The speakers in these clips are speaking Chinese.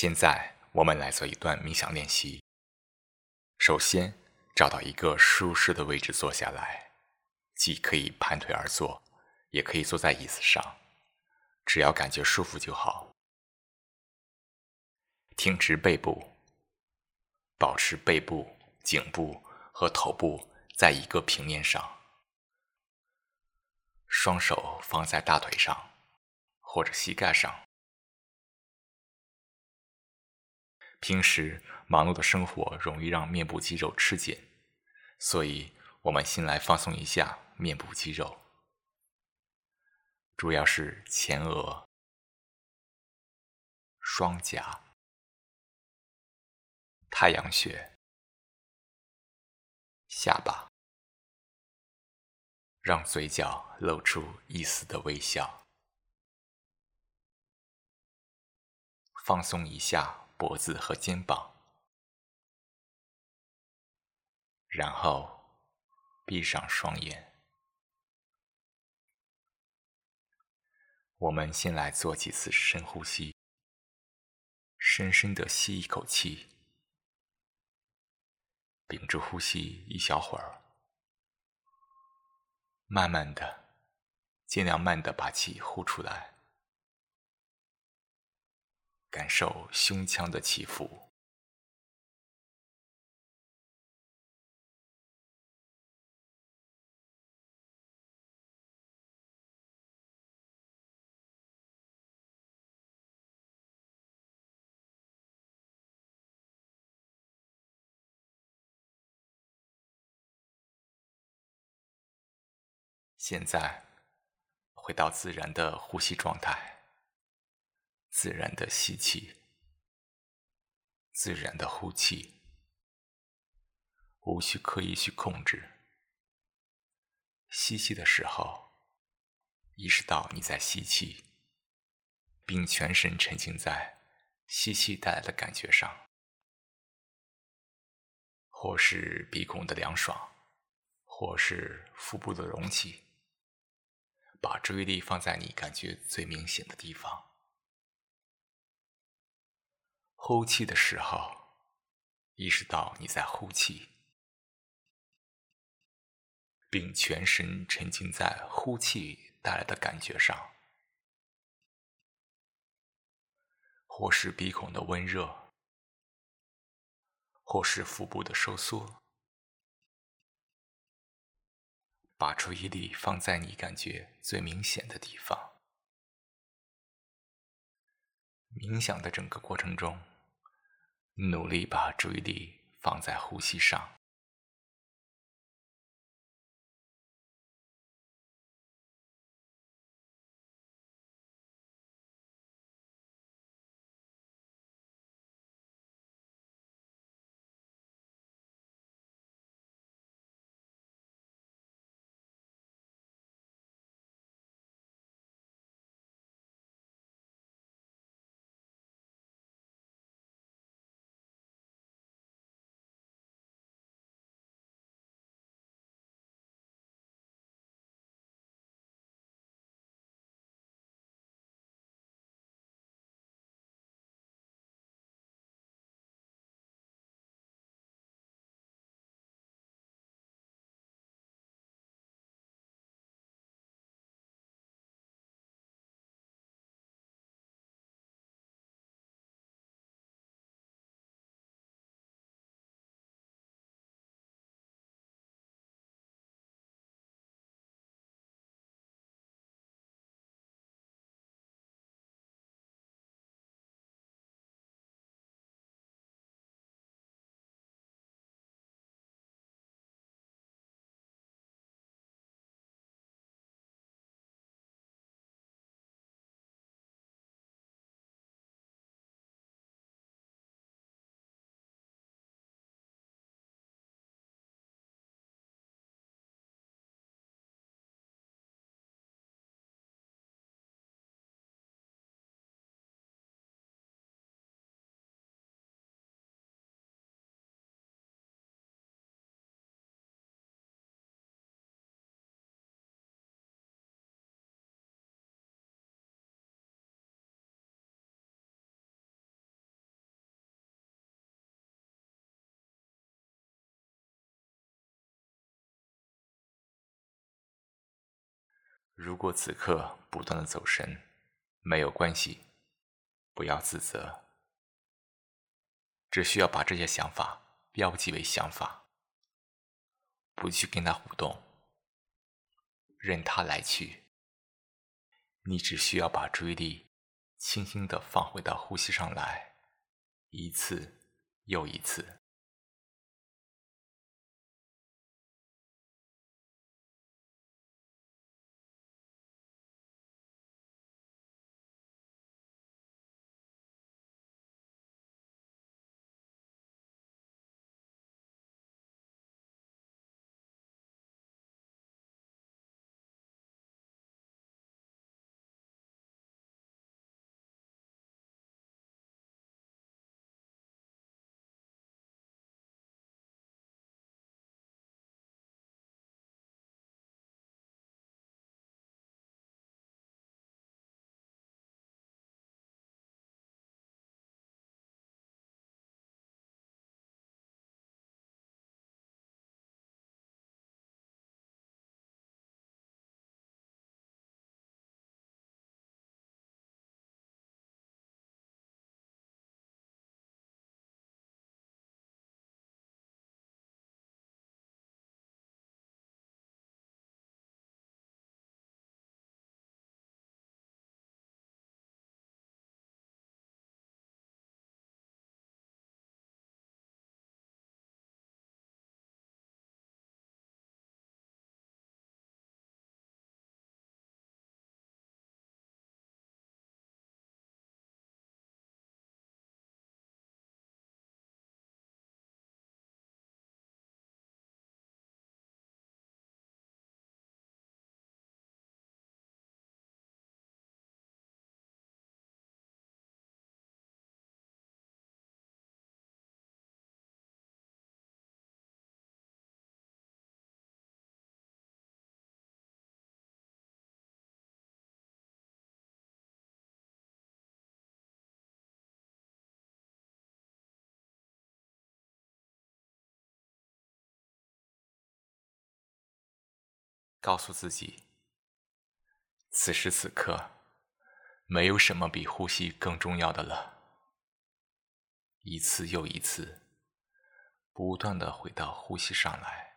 现在我们来做一段冥想练习。首先，找到一个舒适的位置坐下来，既可以盘腿而坐，也可以坐在椅子上，只要感觉舒服就好。挺直背部，保持背部、颈部和头部在一个平面上，双手放在大腿上或者膝盖上。平时忙碌的生活容易让面部肌肉吃紧，所以我们先来放松一下面部肌肉，主要是前额、双颊、太阳穴、下巴，让嘴角露出一丝的微笑，放松一下。脖子和肩膀，然后闭上双眼。我们先来做几次深呼吸，深深的吸一口气，屏住呼吸一小会儿，慢慢的，尽量慢的把气呼出来。感受胸腔的起伏。现在，回到自然的呼吸状态。自然的吸气，自然的呼气，无需刻意去控制。吸气的时候，意识到你在吸气，并全神沉浸在吸气带来的感觉上，或是鼻孔的凉爽，或是腹部的隆起。把注意力放在你感觉最明显的地方。呼气的时候，意识到你在呼气，并全神沉浸在呼气带来的感觉上，或是鼻孔的温热，或是腹部的收缩。把注意力放在你感觉最明显的地方。冥想的整个过程中。努力把注意力放在呼吸上。如果此刻不断的走神，没有关系，不要自责，只需要把这些想法标记为想法，不去跟它互动，任它来去。你只需要把注意力轻轻的放回到呼吸上来，一次又一次。告诉自己，此时此刻，没有什么比呼吸更重要的了。一次又一次，不断的回到呼吸上来。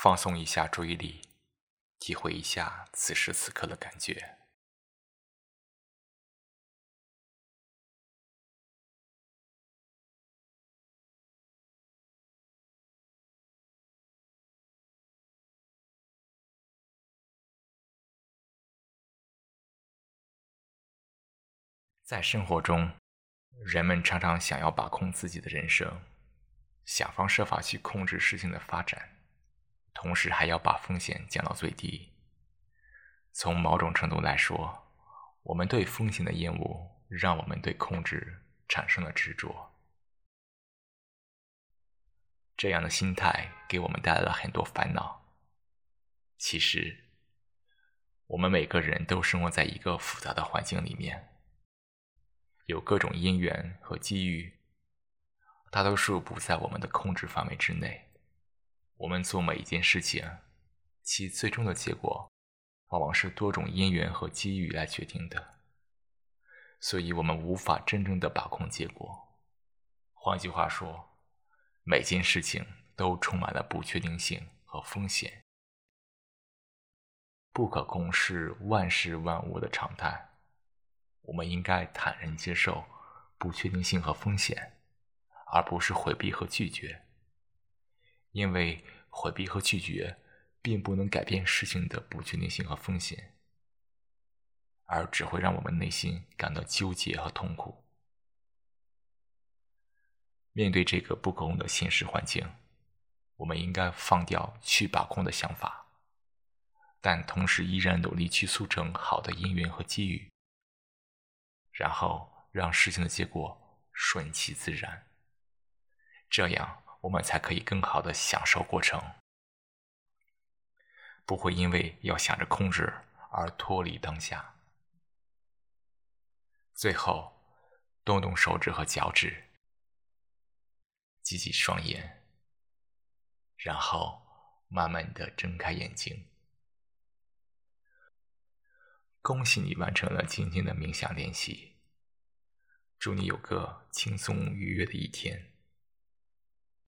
放松一下注意力体会一下此时此刻的感觉。在生活中人们常常想要把控自己的人生想方设法去控制事情的发展。同时还要把风险降到最低。从某种程度来说，我们对风险的厌恶，让我们对控制产生了执着。这样的心态给我们带来了很多烦恼。其实，我们每个人都生活在一个复杂的环境里面。有各种因缘和机遇，大多数不在我们的控制范围之内。我们做每一件事情，其最终的结果，往往是多种因缘和机遇来决定的。所以，我们无法真正的把控结果。换句话说，每件事情都充满了不确定性和风险。不可控是万事万物的常态。我们应该坦然接受不确定性和风险，而不是回避和拒绝。因为回避和拒绝并不能改变事情的不确定性和风险，而只会让我们内心感到纠结和痛苦。面对这个不可控的现实环境，我们应该放掉去把控的想法，但同时依然努力去促成好的因缘和机遇。然后让事情的结果顺其自然，这样我们才可以更好的享受过程，不会因为要想着控制而脱离当下。最后，动动手指和脚趾，挤挤双眼，然后慢慢的睁开眼睛。恭喜你完成了今天的冥想练习。祝你有个轻松愉悦的一天。